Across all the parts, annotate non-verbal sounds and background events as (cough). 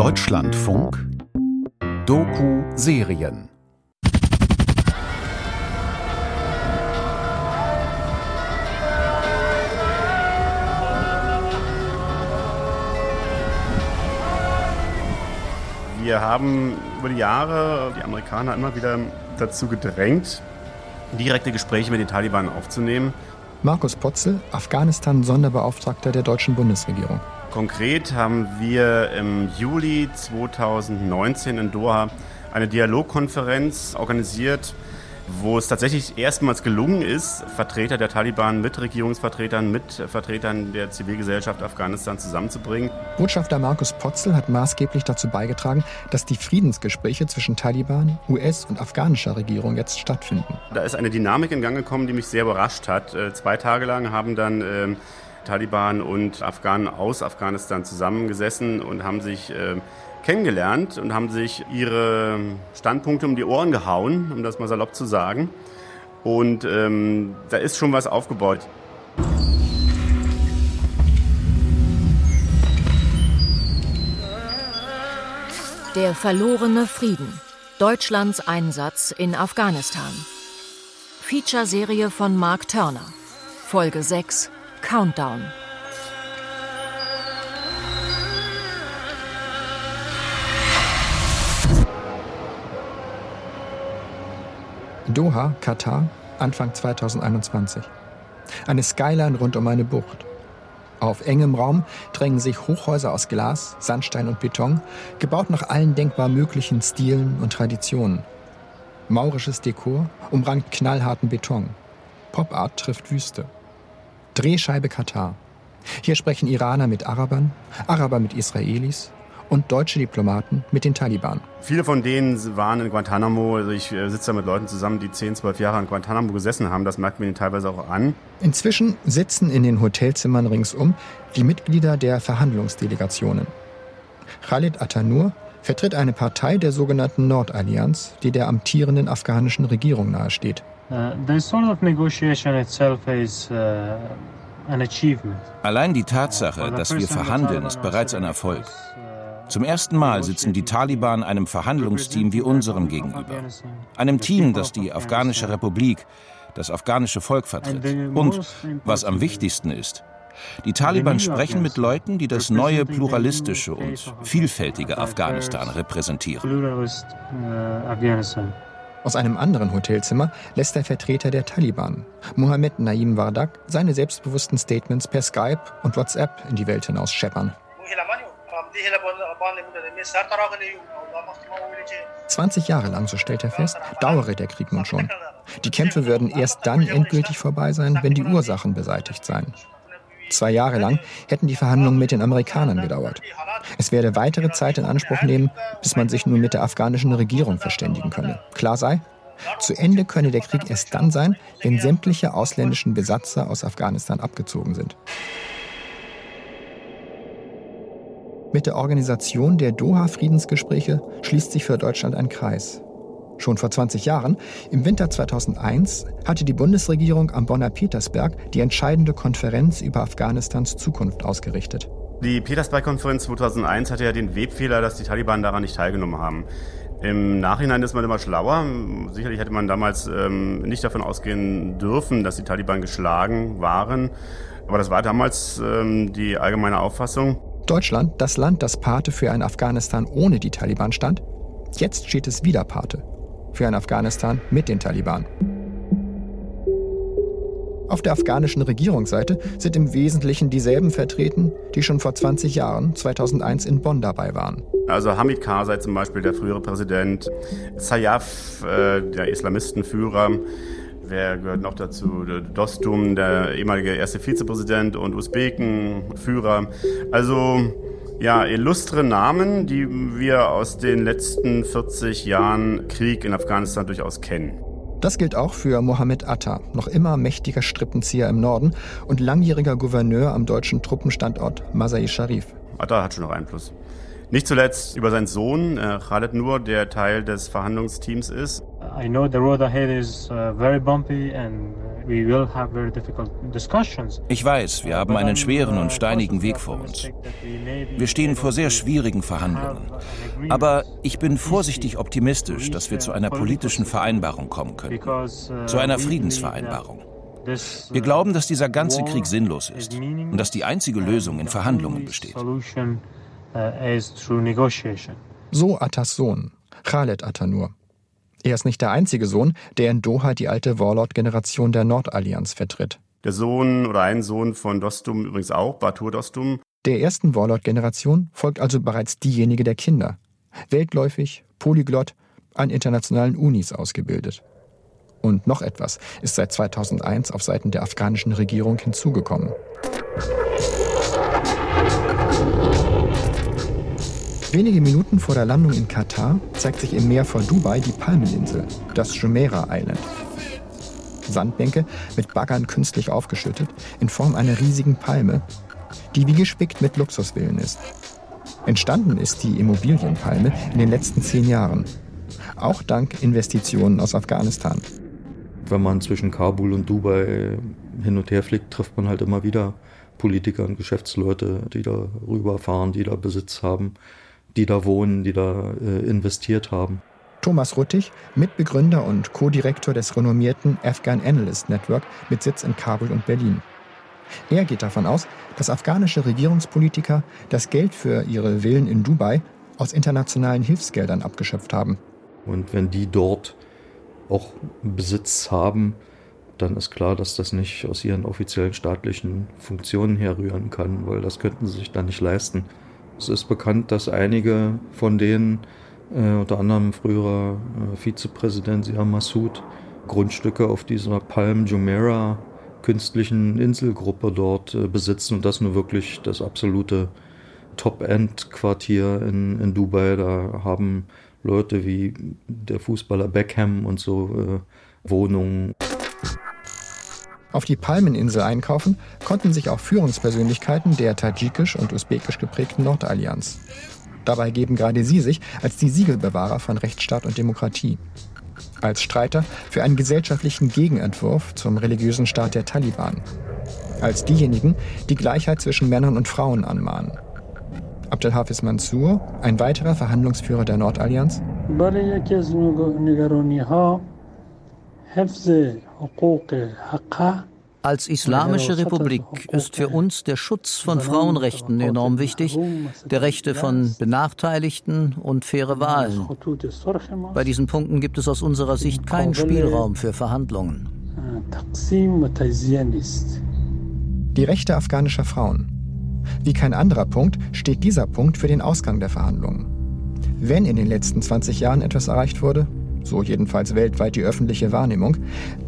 Deutschlandfunk Doku-Serien Wir haben über die Jahre die Amerikaner immer wieder dazu gedrängt, direkte Gespräche mit den Taliban aufzunehmen. Markus Potzel, Afghanistan-Sonderbeauftragter der deutschen Bundesregierung. Konkret haben wir im Juli 2019 in Doha eine Dialogkonferenz organisiert, wo es tatsächlich erstmals gelungen ist, Vertreter der Taliban mit Regierungsvertretern, mit Vertretern der Zivilgesellschaft Afghanistan zusammenzubringen. Botschafter Markus Potzel hat maßgeblich dazu beigetragen, dass die Friedensgespräche zwischen Taliban, US- und afghanischer Regierung jetzt stattfinden. Da ist eine Dynamik in Gang gekommen, die mich sehr überrascht hat. Äh, zwei Tage lang haben dann äh, Taliban und Afghanen aus Afghanistan zusammengesessen und haben sich äh, kennengelernt und haben sich ihre Standpunkte um die Ohren gehauen, um das mal salopp zu sagen. Und ähm, da ist schon was aufgebaut. Der verlorene Frieden. Deutschlands Einsatz in Afghanistan. Feature-Serie von Mark Turner. Folge 6 Countdown. Doha, Katar, Anfang 2021. Eine Skyline rund um eine Bucht. Auf engem Raum drängen sich Hochhäuser aus Glas, Sandstein und Beton, gebaut nach allen denkbar möglichen Stilen und Traditionen. Maurisches Dekor umrankt knallharten Beton. Pop-Art trifft Wüste. Drehscheibe Katar. Hier sprechen Iraner mit Arabern, Araber mit Israelis, und deutsche Diplomaten mit den Taliban. Viele von denen waren in Guantanamo. Also ich äh, sitze da mit Leuten zusammen, die 10, 12 Jahre in Guantanamo gesessen haben. Das merkt man ihnen teilweise auch an. Inzwischen sitzen in den Hotelzimmern ringsum die Mitglieder der Verhandlungsdelegationen. Khalid Atanur vertritt eine Partei der sogenannten Nordallianz, die der amtierenden afghanischen Regierung nahesteht. Uh, uh, Allein die Tatsache, dass wir verhandeln, ist bereits ein Erfolg. Zum ersten Mal sitzen die Taliban einem Verhandlungsteam wie unserem gegenüber. Einem Team, das die afghanische Republik, das afghanische Volk vertritt. Und, was am wichtigsten ist, die Taliban sprechen mit Leuten, die das neue pluralistische und vielfältige Afghanistan repräsentieren. Aus einem anderen Hotelzimmer lässt der Vertreter der Taliban, Mohammed Naim Wardak, seine selbstbewussten Statements per Skype und WhatsApp in die Welt hinaus scheppern. 20 Jahre lang, so stellt er fest, dauere der Krieg nun schon. Die Kämpfe würden erst dann endgültig vorbei sein, wenn die Ursachen beseitigt seien. Zwei Jahre lang hätten die Verhandlungen mit den Amerikanern gedauert. Es werde weitere Zeit in Anspruch nehmen, bis man sich nun mit der afghanischen Regierung verständigen könne. Klar sei, zu Ende könne der Krieg erst dann sein, wenn sämtliche ausländischen Besatzer aus Afghanistan abgezogen sind. Mit der Organisation der Doha-Friedensgespräche schließt sich für Deutschland ein Kreis. Schon vor 20 Jahren, im Winter 2001, hatte die Bundesregierung am Bonner Petersberg die entscheidende Konferenz über Afghanistans Zukunft ausgerichtet. Die Petersberg-Konferenz 2001 hatte ja den Webfehler, dass die Taliban daran nicht teilgenommen haben. Im Nachhinein ist man immer schlauer. Sicherlich hätte man damals ähm, nicht davon ausgehen dürfen, dass die Taliban geschlagen waren. Aber das war damals ähm, die allgemeine Auffassung. Deutschland, das Land, das Pate für ein Afghanistan ohne die Taliban stand, jetzt steht es wieder Pate für ein Afghanistan mit den Taliban. Auf der afghanischen Regierungsseite sind im Wesentlichen dieselben vertreten, die schon vor 20 Jahren, 2001 in Bonn dabei waren. Also Hamid Karzai zum Beispiel, der frühere Präsident, Sayaf, äh, der Islamistenführer, Wer gehört noch dazu? Dostum, der ehemalige erste Vizepräsident und Usbeken-Führer. Also ja, illustre Namen, die wir aus den letzten 40 Jahren Krieg in Afghanistan durchaus kennen. Das gilt auch für Mohammed Atta, noch immer mächtiger Strippenzieher im Norden und langjähriger Gouverneur am deutschen Truppenstandort Masai Sharif. Atta hat schon noch Einfluss. Nicht zuletzt über seinen Sohn äh, Khaled Nur, der Teil des Verhandlungsteams ist. I know the road ahead is uh, very bumpy and Ich weiß, wir haben einen schweren und steinigen Weg vor uns. Wir stehen vor sehr schwierigen Verhandlungen. Aber ich bin vorsichtig optimistisch, dass wir zu einer politischen Vereinbarung kommen können. Zu einer Friedensvereinbarung. Wir glauben, dass dieser ganze Krieg sinnlos ist und dass die einzige Lösung in Verhandlungen besteht. So Attas Sohn, Khaled Atanur. Er ist nicht der einzige Sohn, der in Doha die alte Warlord-Generation der Nordallianz vertritt. Der Sohn oder ein Sohn von Dostum übrigens auch, Batur Dostum. Der ersten Warlord-Generation folgt also bereits diejenige der Kinder. Weltläufig, polyglott, an internationalen Unis ausgebildet. Und noch etwas ist seit 2001 auf Seiten der afghanischen Regierung hinzugekommen. Wenige Minuten vor der Landung in Katar zeigt sich im Meer vor Dubai die Palmeninsel, das Jumeirah Island. Sandbänke mit Baggern künstlich aufgeschüttet, in Form einer riesigen Palme, die wie gespickt mit Luxusvillen ist. Entstanden ist die Immobilienpalme in den letzten zehn Jahren, auch dank Investitionen aus Afghanistan. Wenn man zwischen Kabul und Dubai hin und her fliegt, trifft man halt immer wieder Politiker und Geschäftsleute, die da rüberfahren, die da Besitz haben die da wohnen, die da äh, investiert haben. Thomas Ruttig, Mitbegründer und Co-Direktor des renommierten Afghan Analyst Network mit Sitz in Kabul und Berlin. Er geht davon aus, dass afghanische Regierungspolitiker das Geld für ihre Villen in Dubai aus internationalen Hilfsgeldern abgeschöpft haben. Und wenn die dort auch Besitz haben, dann ist klar, dass das nicht aus ihren offiziellen staatlichen Funktionen herrühren kann, weil das könnten sie sich dann nicht leisten. Es ist bekannt, dass einige von denen, äh, unter anderem früherer äh, Vizepräsident Siam Massoud, Grundstücke auf dieser Palm Jumeirah künstlichen Inselgruppe dort äh, besitzen und das nur wirklich das absolute Top-End-Quartier in, in Dubai. Da haben Leute wie der Fußballer Beckham und so äh, Wohnungen. Auf die Palmeninsel einkaufen konnten sich auch Führungspersönlichkeiten der tadschikisch und usbekisch geprägten Nordallianz. Dabei geben gerade sie sich als die Siegelbewahrer von Rechtsstaat und Demokratie. Als Streiter für einen gesellschaftlichen Gegenentwurf zum religiösen Staat der Taliban. Als diejenigen, die Gleichheit zwischen Männern und Frauen anmahnen. Abdelhafiz Mansour, ein weiterer Verhandlungsführer der Nordallianz. Als Islamische Republik ist für uns der Schutz von Frauenrechten enorm wichtig, der Rechte von Benachteiligten und faire Wahlen. Bei diesen Punkten gibt es aus unserer Sicht keinen Spielraum für Verhandlungen. Die Rechte afghanischer Frauen. Wie kein anderer Punkt steht dieser Punkt für den Ausgang der Verhandlungen. Wenn in den letzten 20 Jahren etwas erreicht wurde, so jedenfalls weltweit die öffentliche Wahrnehmung,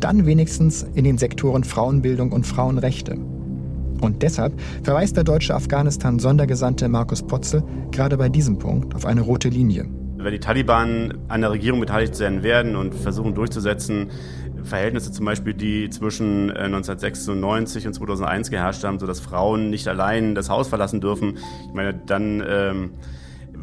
dann wenigstens in den Sektoren Frauenbildung und Frauenrechte. Und deshalb verweist der deutsche Afghanistan-Sondergesandte Markus Potzel gerade bei diesem Punkt auf eine rote Linie. Wenn die Taliban an der Regierung beteiligt sein werden und versuchen durchzusetzen, Verhältnisse zum Beispiel, die zwischen 1996 äh, und 2001 geherrscht haben, sodass Frauen nicht allein das Haus verlassen dürfen, ich meine, dann ähm,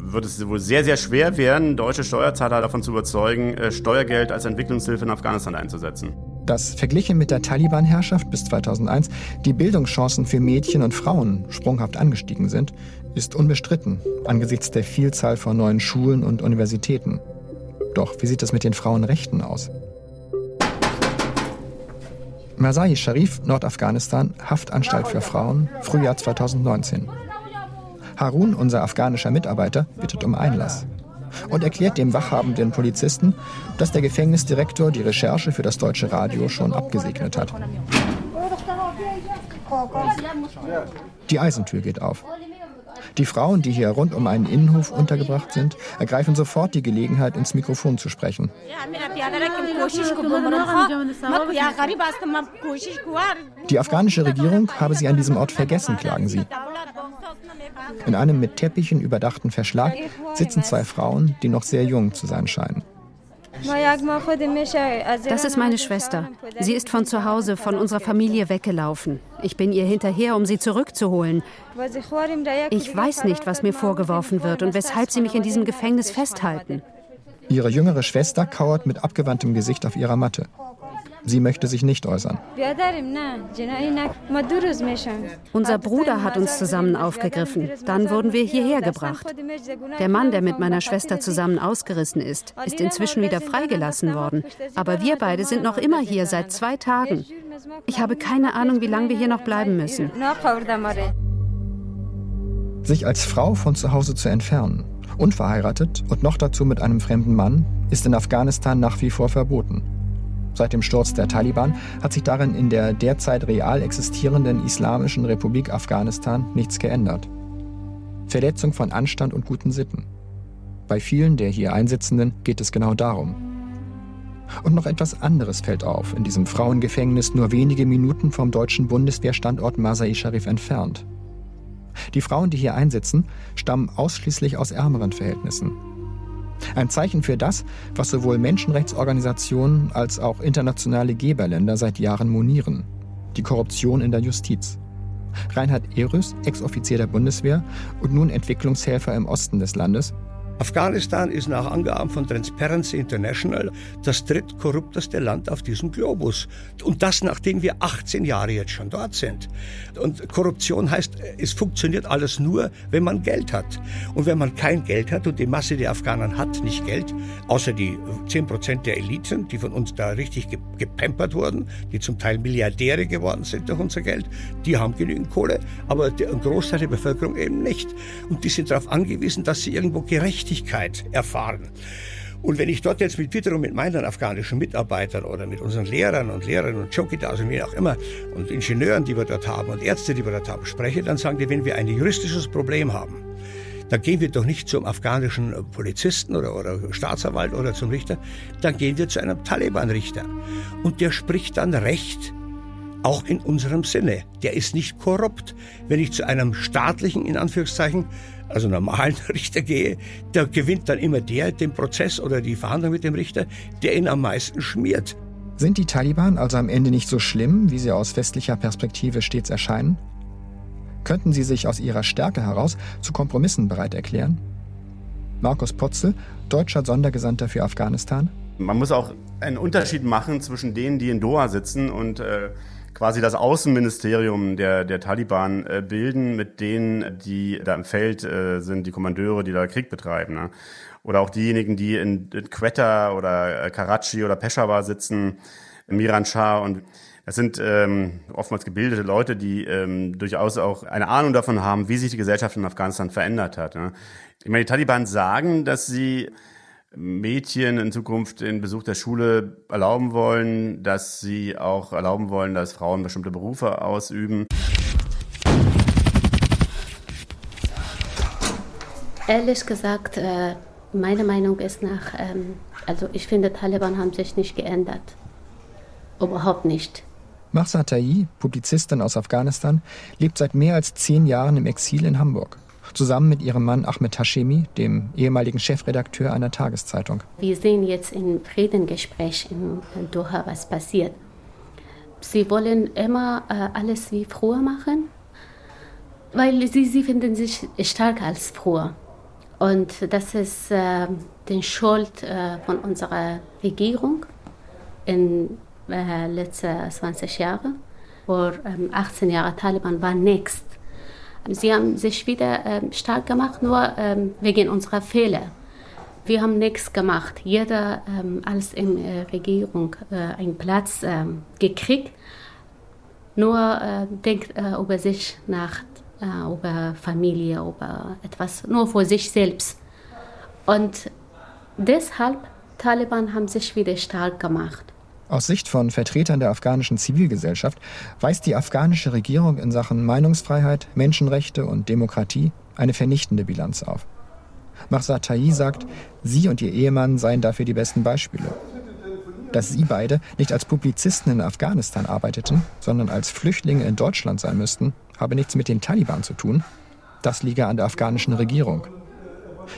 wird es wohl sehr, sehr schwer werden, deutsche Steuerzahler davon zu überzeugen, äh, Steuergeld als Entwicklungshilfe in Afghanistan einzusetzen. Dass verglichen mit der Taliban-Herrschaft bis 2001 die Bildungschancen für Mädchen und Frauen sprunghaft angestiegen sind, ist unbestritten angesichts der Vielzahl von neuen Schulen und Universitäten. Doch wie sieht es mit den Frauenrechten aus? Masai Sharif, Nordafghanistan, Haftanstalt für Frauen, Frühjahr 2019. Harun, unser afghanischer Mitarbeiter, bittet um Einlass und erklärt dem wachhabenden Polizisten, dass der Gefängnisdirektor die Recherche für das deutsche Radio schon abgesegnet hat. Die Eisentür geht auf. Die Frauen, die hier rund um einen Innenhof untergebracht sind, ergreifen sofort die Gelegenheit, ins Mikrofon zu sprechen. Die afghanische Regierung habe sie an diesem Ort vergessen, klagen sie. In einem mit Teppichen überdachten Verschlag sitzen zwei Frauen, die noch sehr jung zu sein scheinen. Das ist meine Schwester. Sie ist von zu Hause, von unserer Familie weggelaufen. Ich bin ihr hinterher, um sie zurückzuholen. Ich weiß nicht, was mir vorgeworfen wird und weshalb sie mich in diesem Gefängnis festhalten. Ihre jüngere Schwester kauert mit abgewandtem Gesicht auf ihrer Matte. Sie möchte sich nicht äußern. Unser Bruder hat uns zusammen aufgegriffen. Dann wurden wir hierher gebracht. Der Mann, der mit meiner Schwester zusammen ausgerissen ist, ist inzwischen wieder freigelassen worden. Aber wir beide sind noch immer hier seit zwei Tagen. Ich habe keine Ahnung, wie lange wir hier noch bleiben müssen. Sich als Frau von zu Hause zu entfernen, unverheiratet und noch dazu mit einem fremden Mann, ist in Afghanistan nach wie vor verboten. Seit dem Sturz der Taliban hat sich darin in der derzeit real existierenden Islamischen Republik Afghanistan nichts geändert. Verletzung von Anstand und guten Sitten. Bei vielen der hier Einsitzenden geht es genau darum. Und noch etwas anderes fällt auf, in diesem Frauengefängnis nur wenige Minuten vom deutschen Bundeswehrstandort Masai Sharif entfernt. Die Frauen, die hier einsitzen, stammen ausschließlich aus ärmeren Verhältnissen. Ein Zeichen für das, was sowohl Menschenrechtsorganisationen als auch internationale Geberländer seit Jahren monieren. Die Korruption in der Justiz. Reinhard Erös, Ex-Offizier der Bundeswehr und nun Entwicklungshelfer im Osten des Landes, Afghanistan ist nach Angaben von Transparency International das drittkorrupteste Land auf diesem Globus. Und das, nachdem wir 18 Jahre jetzt schon dort sind. Und Korruption heißt, es funktioniert alles nur, wenn man Geld hat. Und wenn man kein Geld hat und die Masse der Afghanen hat nicht Geld, außer die 10 Prozent der Eliten, die von uns da richtig gepampert wurden, die zum Teil Milliardäre geworden sind durch unser Geld, die haben genügend Kohle, aber ein Großteil der Bevölkerung eben nicht. Und die sind darauf angewiesen, dass sie irgendwo gerecht Gerechtigkeit erfahren. Und wenn ich dort jetzt mit wiederum mit meinen afghanischen Mitarbeitern oder mit unseren Lehrern und Lehrern und Chokitas und wie auch immer und Ingenieuren, die wir dort haben und Ärzte, die wir dort haben, spreche, dann sagen die, wenn wir ein juristisches Problem haben, dann gehen wir doch nicht zum afghanischen Polizisten oder, oder Staatsanwalt oder zum Richter, dann gehen wir zu einem Taliban-Richter. Und der spricht dann Recht, auch in unserem Sinne. Der ist nicht korrupt. Wenn ich zu einem staatlichen, in Anführungszeichen, also normalen (laughs) Richter gehe, da gewinnt dann immer der den Prozess oder die Verhandlung mit dem Richter, der ihn am meisten schmiert. Sind die Taliban also am Ende nicht so schlimm, wie sie aus westlicher Perspektive stets erscheinen? Könnten sie sich aus ihrer Stärke heraus zu Kompromissen bereit erklären? Markus Potzel, deutscher Sondergesandter für Afghanistan. Man muss auch einen Unterschied machen zwischen denen, die in Doha sitzen und äh, quasi das Außenministerium der, der Taliban äh, bilden, mit denen, die da im Feld äh, sind, die Kommandeure, die da Krieg betreiben. Ne? Oder auch diejenigen, die in, in Quetta oder äh, Karachi oder Peshawar sitzen, Miran Shah und das sind ähm, oftmals gebildete Leute, die ähm, durchaus auch eine Ahnung davon haben, wie sich die Gesellschaft in Afghanistan verändert hat. Ne? Ich meine, die Taliban sagen, dass sie Mädchen in Zukunft den Besuch der Schule erlauben wollen, dass sie auch erlauben wollen, dass Frauen bestimmte Berufe ausüben. Ehrlich gesagt, äh, meine Meinung ist nach, ähm, also ich finde, Taliban haben sich nicht geändert. Überhaupt nicht. Mahsa Tai, Publizistin aus Afghanistan, lebt seit mehr als zehn Jahren im Exil in Hamburg zusammen mit ihrem Mann Ahmed Hashemi, dem ehemaligen Chefredakteur einer Tageszeitung. Wir sehen jetzt im Friedengespräch in Doha, was passiert. Sie wollen immer äh, alles wie früher machen, weil sie, sie finden sich stärker als früher. Und das ist äh, die Schuld äh, von unserer Regierung in den äh, letzten 20 Jahren. Vor ähm, 18 Jahren Taliban war nichts. Sie haben sich wieder äh, stark gemacht, nur ähm, wegen unserer Fehler. Wir haben nichts gemacht. Jeder ähm, als in äh, Regierung äh, einen Platz ähm, gekriegt, nur äh, denkt äh, über sich nach, äh, über Familie, über etwas, nur für sich selbst. Und deshalb Taliban haben sich wieder stark gemacht. Aus Sicht von Vertretern der afghanischen Zivilgesellschaft weist die afghanische Regierung in Sachen Meinungsfreiheit, Menschenrechte und Demokratie eine vernichtende Bilanz auf. Mahsa Tai sagt, sie und ihr Ehemann seien dafür die besten Beispiele. Dass sie beide nicht als Publizisten in Afghanistan arbeiteten, sondern als Flüchtlinge in Deutschland sein müssten, habe nichts mit den Taliban zu tun. Das liege an der afghanischen Regierung.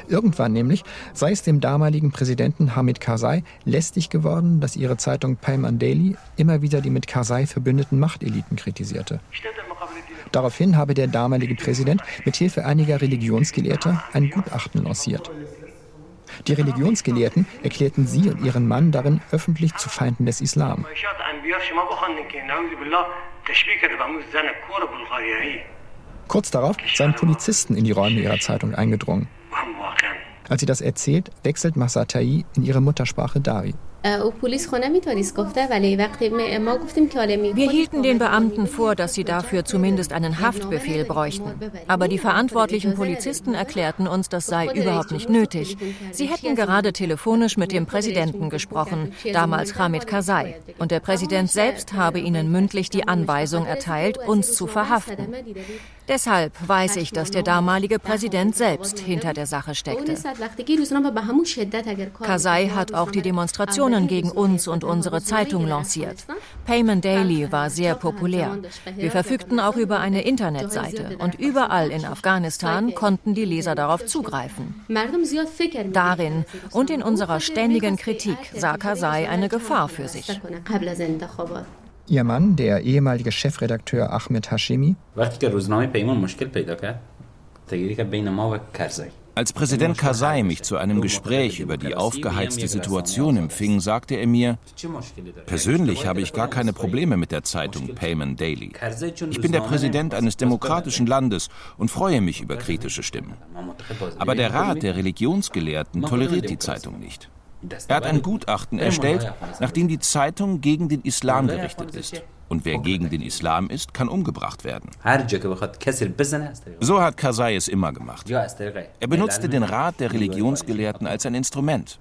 Irgendwann nämlich sei es dem damaligen Präsidenten Hamid Karzai lästig geworden, dass ihre Zeitung Payman Daily immer wieder die mit Karzai verbündeten Machteliten kritisierte. Daraufhin habe der damalige Präsident mit Hilfe einiger Religionsgelehrter ein Gutachten lanciert. Die Religionsgelehrten erklärten sie und ihren Mann darin öffentlich zu Feinden des Islam. Kurz darauf seien Polizisten in die Räume ihrer Zeitung eingedrungen. Als sie das erzählt, wechselt Masatai in ihre Muttersprache Dari. Wir hielten den Beamten vor, dass sie dafür zumindest einen Haftbefehl bräuchten. Aber die verantwortlichen Polizisten erklärten uns, das sei überhaupt nicht nötig. Sie hätten gerade telefonisch mit dem Präsidenten gesprochen, damals Hamid Karzai. Und der Präsident selbst habe ihnen mündlich die Anweisung erteilt, uns zu verhaften. Deshalb weiß ich, dass der damalige Präsident selbst hinter der Sache steckte. Karzai hat auch die Demonstrationen gegen uns und unsere Zeitung lanciert. Payment Daily war sehr populär. Wir verfügten auch über eine Internetseite und überall in Afghanistan konnten die Leser darauf zugreifen. Darin und in unserer ständigen Kritik sah Karzai eine Gefahr für sich. Ihr Mann, der ehemalige Chefredakteur Ahmed Hashemi, als Präsident Karzai mich zu einem Gespräch über die aufgeheizte Situation empfing, sagte er mir, persönlich habe ich gar keine Probleme mit der Zeitung Payment Daily. Ich bin der Präsident eines demokratischen Landes und freue mich über kritische Stimmen. Aber der Rat der Religionsgelehrten toleriert die Zeitung nicht. Er hat ein Gutachten erstellt, nachdem die Zeitung gegen den Islam gerichtet ist. Und wer gegen den Islam ist, kann umgebracht werden. So hat Karzai es immer gemacht. Er benutzte den Rat der Religionsgelehrten als ein Instrument.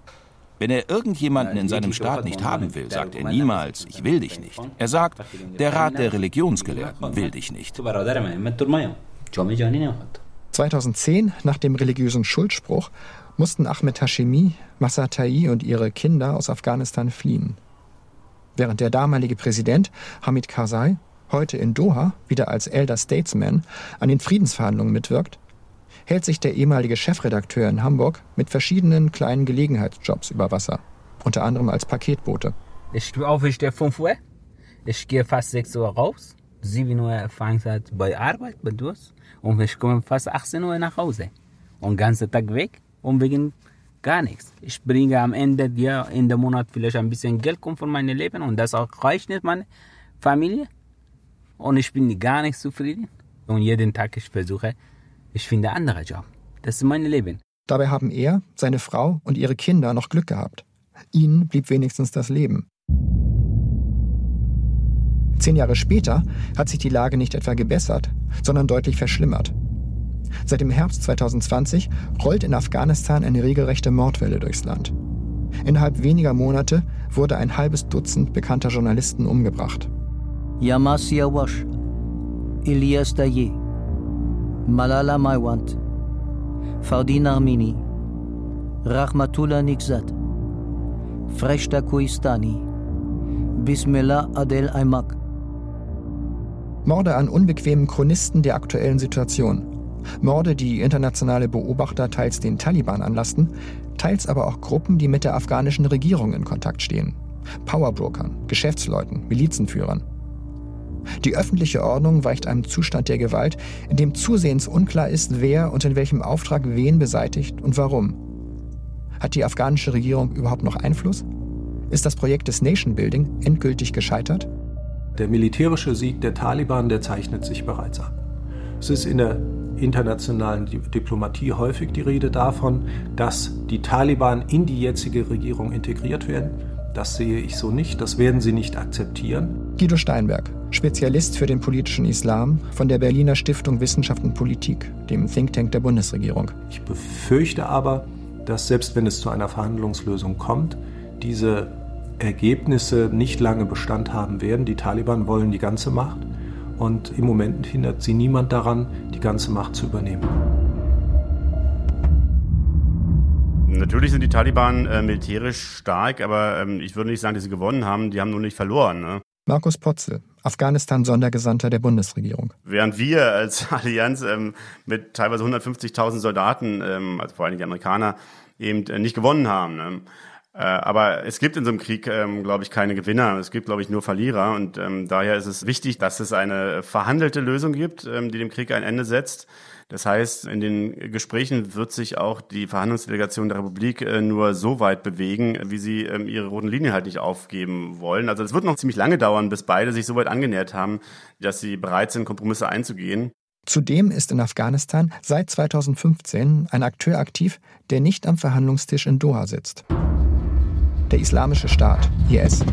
Wenn er irgendjemanden in seinem Staat nicht haben will, sagt er niemals, ich will dich nicht. Er sagt, der Rat der Religionsgelehrten will dich nicht. 2010, nach dem religiösen Schuldspruch, mussten Ahmed Hashemi, Massatai und ihre Kinder aus Afghanistan fliehen. Während der damalige Präsident Hamid Karzai heute in Doha wieder als Elder Statesman an den Friedensverhandlungen mitwirkt, hält sich der ehemalige Chefredakteur in Hamburg mit verschiedenen kleinen Gelegenheitsjobs über Wasser, unter anderem als Paketbote. Ich stehe auf, ich stehe 5 Uhr. Ich gehe fast 6 Uhr raus. 7 Uhr fange ich bei Arbeit, bei Durst. Und ich komme fast 18 Uhr nach Hause. Und den ganzen Tag weg und wegen gar nichts. Ich bringe am Ende ja, in dem Monat vielleicht ein bisschen Geld kommt von meinem Leben und das auch reicht nicht meine Familie. Und ich bin gar nicht zufrieden. Und jeden Tag ich versuche, ich finde andere Job. Das ist mein Leben. Dabei haben er, seine Frau und ihre Kinder noch Glück gehabt. Ihnen blieb wenigstens das Leben. Zehn Jahre später hat sich die Lage nicht etwa gebessert, sondern deutlich verschlimmert. Seit dem Herbst 2020 rollt in Afghanistan eine regelrechte Mordwelle durchs Land. Innerhalb weniger Monate wurde ein halbes Dutzend bekannter Journalisten umgebracht. Yamas Yawash, Ilyas Daye, Malala Maiwand, Fardin Armini, Rahmatullah Nikzat, Freshta Kuistani, Bismillah Adel Aymak. Morde an unbequemen Chronisten der aktuellen Situation. Morde, die internationale Beobachter teils den Taliban anlasten, teils aber auch Gruppen, die mit der afghanischen Regierung in Kontakt stehen. Powerbrokern, Geschäftsleuten, Milizenführern. Die öffentliche Ordnung weicht einem Zustand der Gewalt, in dem zusehends unklar ist, wer und in welchem Auftrag wen beseitigt und warum. Hat die afghanische Regierung überhaupt noch Einfluss? Ist das Projekt des Nation Building endgültig gescheitert? Der militärische Sieg der Taliban, der zeichnet sich bereits ab. Es ist in der internationalen Diplomatie häufig die Rede davon, dass die Taliban in die jetzige Regierung integriert werden. Das sehe ich so nicht, das werden sie nicht akzeptieren. Guido Steinberg, Spezialist für den politischen Islam von der Berliner Stiftung Wissenschaft und Politik, dem Think Tank der Bundesregierung. Ich befürchte aber, dass selbst wenn es zu einer Verhandlungslösung kommt, diese Ergebnisse nicht lange Bestand haben werden. Die Taliban wollen die ganze Macht und im Moment hindert sie niemand daran, die ganze Macht zu übernehmen. Natürlich sind die Taliban äh, militärisch stark, aber ähm, ich würde nicht sagen, dass sie gewonnen haben. Die haben nur nicht verloren. Ne? Markus Potzel, Afghanistan-Sondergesandter der Bundesregierung. Während wir als (laughs) Allianz ähm, mit teilweise 150.000 Soldaten, ähm, also vor allem die Amerikaner, eben äh, nicht gewonnen haben. Ne? Äh, aber es gibt in so einem Krieg, ähm, glaube ich, keine Gewinner. Es gibt, glaube ich, nur Verlierer. Und ähm, daher ist es wichtig, dass es eine verhandelte Lösung gibt, ähm, die dem Krieg ein Ende setzt. Das heißt, in den Gesprächen wird sich auch die Verhandlungsdelegation der Republik äh, nur so weit bewegen, wie sie ähm, ihre roten Linien halt nicht aufgeben wollen. Also es wird noch ziemlich lange dauern, bis beide sich so weit angenähert haben, dass sie bereit sind, Kompromisse einzugehen. Zudem ist in Afghanistan seit 2015 ein Akteur aktiv, der nicht am Verhandlungstisch in Doha sitzt. Der Islamische Staat, IS.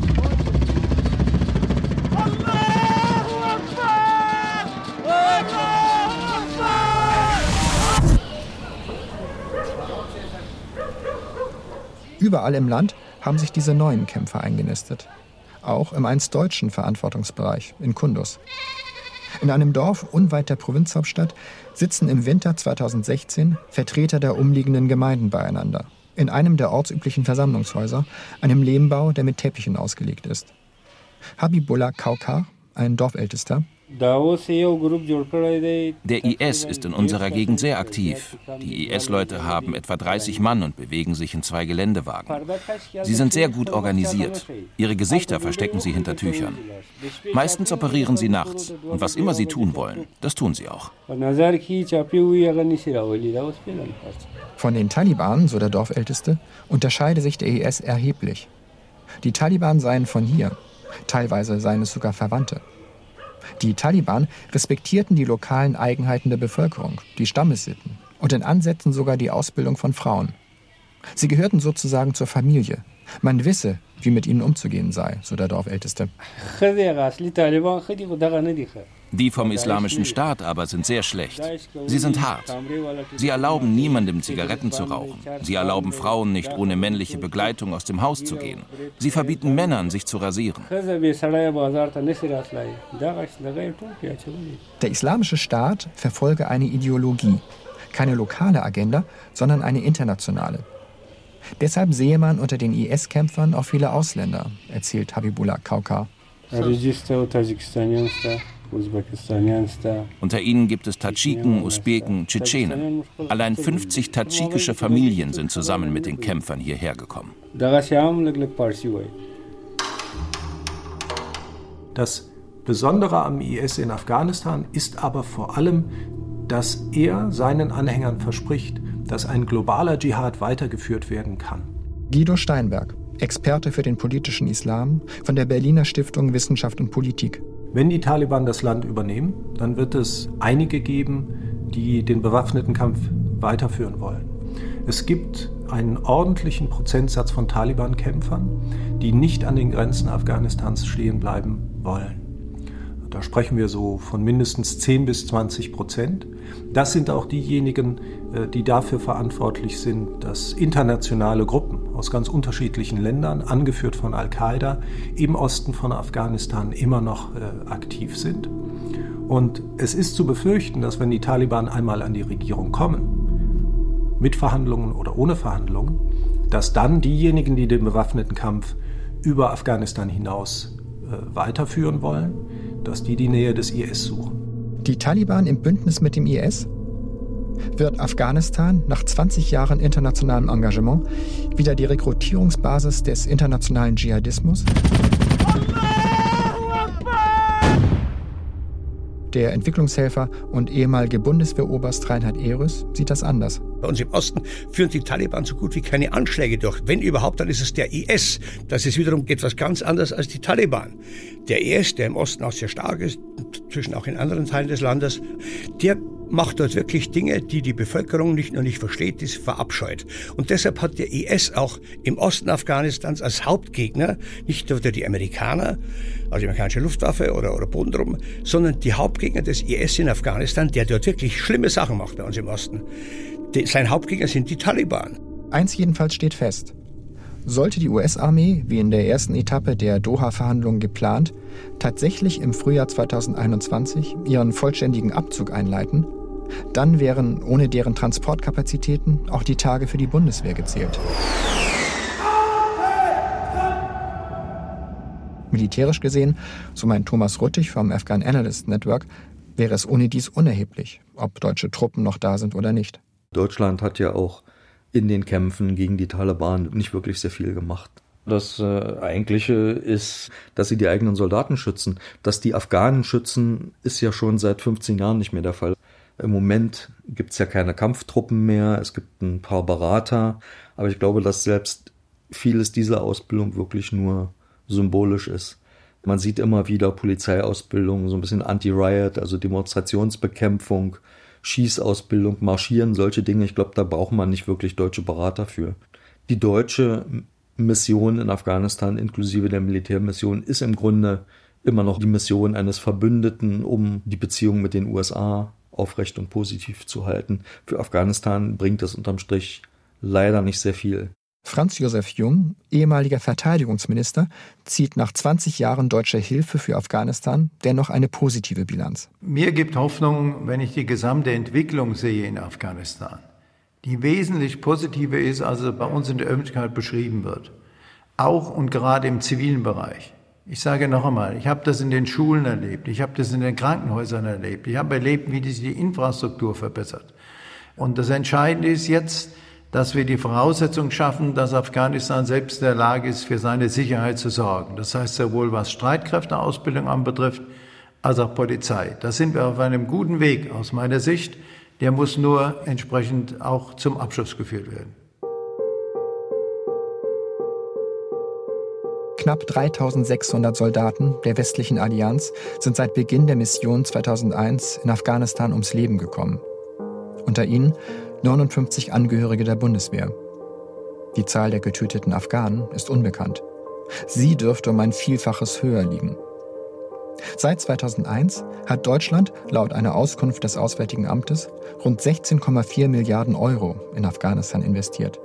Überall im Land haben sich diese neuen Kämpfer eingenistet. Auch im einst deutschen Verantwortungsbereich in Kundus. In einem Dorf unweit der Provinzhauptstadt sitzen im Winter 2016 Vertreter der umliegenden Gemeinden beieinander. In einem der ortsüblichen Versammlungshäuser, einem Lehmbau, der mit Teppichen ausgelegt ist. Habibullah Kaukar, ein Dorfältester, der IS ist in unserer Gegend sehr aktiv. Die IS-Leute haben etwa 30 Mann und bewegen sich in zwei Geländewagen. Sie sind sehr gut organisiert. Ihre Gesichter verstecken sie hinter Tüchern. Meistens operieren sie nachts. Und was immer sie tun wollen, das tun sie auch. Von den Taliban, so der Dorfälteste, unterscheide sich der IS erheblich. Die Taliban seien von hier. Teilweise seien es sogar Verwandte. Die Taliban respektierten die lokalen Eigenheiten der Bevölkerung, die Stammessitten und in Ansätzen sogar die Ausbildung von Frauen. Sie gehörten sozusagen zur Familie. Man wisse, wie mit ihnen umzugehen sei, so der Dorfälteste. Die vom Islamischen Staat aber sind sehr schlecht. Sie sind hart. Sie erlauben niemandem Zigaretten zu rauchen. Sie erlauben Frauen nicht ohne männliche Begleitung aus dem Haus zu gehen. Sie verbieten Männern, sich zu rasieren. Der Islamische Staat verfolge eine Ideologie. Keine lokale Agenda, sondern eine internationale. Deshalb sehe man unter den IS-Kämpfern auch viele Ausländer, erzählt Habibullah Kaukar. Unter ihnen gibt es Tadschiken, Usbeken, Tschetschenen. Allein 50 tadschikische Familien sind zusammen mit den Kämpfern hierher gekommen. Das Besondere am IS in Afghanistan ist aber vor allem, dass er seinen Anhängern verspricht, dass ein globaler Dschihad weitergeführt werden kann. Guido Steinberg, Experte für den politischen Islam von der Berliner Stiftung Wissenschaft und Politik. Wenn die Taliban das Land übernehmen, dann wird es einige geben, die den bewaffneten Kampf weiterführen wollen. Es gibt einen ordentlichen Prozentsatz von Taliban-Kämpfern, die nicht an den Grenzen Afghanistans stehen bleiben wollen. Da sprechen wir so von mindestens 10 bis 20 Prozent. Das sind auch diejenigen, äh, die dafür verantwortlich sind, dass internationale Gruppen aus ganz unterschiedlichen Ländern, angeführt von Al-Qaida, im Osten von Afghanistan immer noch äh, aktiv sind. Und es ist zu befürchten, dass wenn die Taliban einmal an die Regierung kommen, mit Verhandlungen oder ohne Verhandlungen, dass dann diejenigen, die den bewaffneten Kampf über Afghanistan hinaus äh, weiterführen wollen, dass die die Nähe des IS suchen. Die Taliban im Bündnis mit dem IS? Wird Afghanistan nach 20 Jahren internationalem Engagement wieder die Rekrutierungsbasis des internationalen Dschihadismus? Der Entwicklungshelfer und ehemalige Bundeswehroberst Reinhard Ehrus sieht das anders. Bei uns im Osten führen die Taliban so gut wie keine Anschläge durch. Wenn überhaupt, dann ist es der IS. Das ist wiederum etwas ganz anderes als die Taliban. Der IS, der im Osten auch sehr stark ist, zwischen auch in anderen Teilen des Landes, der macht dort wirklich Dinge, die die Bevölkerung nicht nur nicht versteht, die sie verabscheut. Und deshalb hat der IS auch im Osten Afghanistans als Hauptgegner nicht nur die Amerikaner, also die amerikanische Luftwaffe oder, oder Bodentruppen, sondern die Hauptgegner des IS in Afghanistan, der dort wirklich schlimme Sachen macht bei uns im Osten. Die, sein Hauptgegner sind die Taliban. Eins jedenfalls steht fest. Sollte die US-Armee, wie in der ersten Etappe der Doha-Verhandlungen geplant, tatsächlich im Frühjahr 2021 ihren vollständigen Abzug einleiten, dann wären ohne deren Transportkapazitäten auch die Tage für die Bundeswehr gezählt. Militärisch gesehen, so meint Thomas Ruttig vom Afghan Analyst Network, wäre es ohne dies unerheblich, ob deutsche Truppen noch da sind oder nicht. Deutschland hat ja auch in den Kämpfen gegen die Taliban nicht wirklich sehr viel gemacht. Das äh, Eigentliche ist, dass sie die eigenen Soldaten schützen. Dass die Afghanen schützen, ist ja schon seit 15 Jahren nicht mehr der Fall. Im Moment gibt es ja keine Kampftruppen mehr, es gibt ein paar Berater, aber ich glaube, dass selbst vieles dieser Ausbildung wirklich nur symbolisch ist. Man sieht immer wieder Polizeiausbildung, so ein bisschen Anti-Riot, also Demonstrationsbekämpfung, Schießausbildung, Marschieren, solche Dinge. Ich glaube, da braucht man nicht wirklich deutsche Berater für. Die deutsche Mission in Afghanistan inklusive der Militärmission ist im Grunde immer noch die Mission eines Verbündeten, um die Beziehung mit den USA aufrecht und positiv zu halten. Für Afghanistan bringt es unterm Strich leider nicht sehr viel. Franz Josef Jung, ehemaliger Verteidigungsminister, zieht nach 20 Jahren deutscher Hilfe für Afghanistan dennoch eine positive Bilanz. Mir gibt Hoffnung, wenn ich die gesamte Entwicklung sehe in Afghanistan, die wesentlich positiver ist, als es bei uns in der Öffentlichkeit beschrieben wird. Auch und gerade im zivilen Bereich. Ich sage noch einmal, ich habe das in den Schulen erlebt, ich habe das in den Krankenhäusern erlebt, ich habe erlebt, wie sich die Infrastruktur verbessert. Und das Entscheidende ist jetzt, dass wir die Voraussetzung schaffen, dass Afghanistan selbst in der Lage ist, für seine Sicherheit zu sorgen. Das heißt sowohl was Streitkräfteausbildung anbetrifft, als auch Polizei. Da sind wir auf einem guten Weg aus meiner Sicht. Der muss nur entsprechend auch zum Abschluss geführt werden. Knapp 3600 Soldaten der westlichen Allianz sind seit Beginn der Mission 2001 in Afghanistan ums Leben gekommen. Unter ihnen 59 Angehörige der Bundeswehr. Die Zahl der getöteten Afghanen ist unbekannt. Sie dürfte um ein Vielfaches höher liegen. Seit 2001 hat Deutschland laut einer Auskunft des Auswärtigen Amtes rund 16,4 Milliarden Euro in Afghanistan investiert.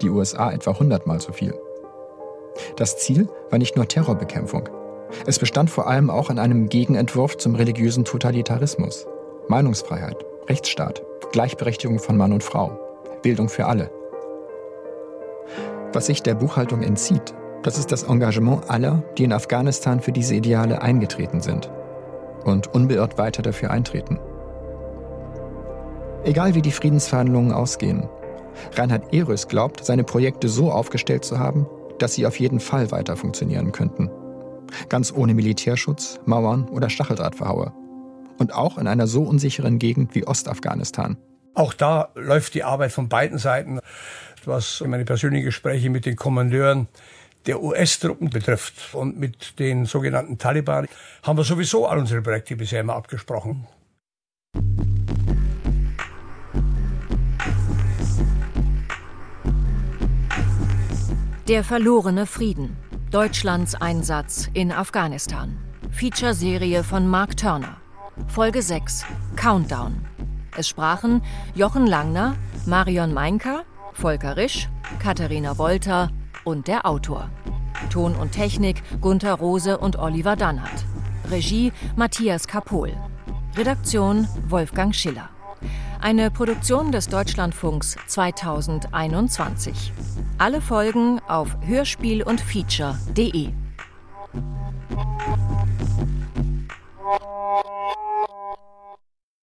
Die USA etwa 100 mal so viel. Das Ziel war nicht nur Terrorbekämpfung. Es bestand vor allem auch in einem Gegenentwurf zum religiösen Totalitarismus. Meinungsfreiheit, Rechtsstaat, Gleichberechtigung von Mann und Frau, Bildung für alle. Was sich der Buchhaltung entzieht, das ist das Engagement aller, die in Afghanistan für diese Ideale eingetreten sind und unbeirrt weiter dafür eintreten. Egal wie die Friedensverhandlungen ausgehen, Reinhard Ehrös glaubt, seine Projekte so aufgestellt zu haben, dass sie auf jeden Fall weiter funktionieren könnten. Ganz ohne Militärschutz, Mauern oder Stacheldrahtverhaue. Und auch in einer so unsicheren Gegend wie Ostafghanistan. Auch da läuft die Arbeit von beiden Seiten, was meine persönlichen Gespräche mit den Kommandeuren der US-Truppen betrifft. Und mit den sogenannten Taliban haben wir sowieso all unsere Projekte bisher immer abgesprochen. Der verlorene Frieden. Deutschlands Einsatz in Afghanistan. Feature-Serie von Mark Turner. Folge 6. Countdown. Es sprachen Jochen Langner, Marion Meinker, Volker Risch, Katharina Wolter und der Autor. Ton und Technik Gunther Rose und Oliver Dannert. Regie Matthias Kapohl. Redaktion Wolfgang Schiller. Eine Produktion des Deutschlandfunks 2021. Alle Folgen auf hörspiel und feature.de.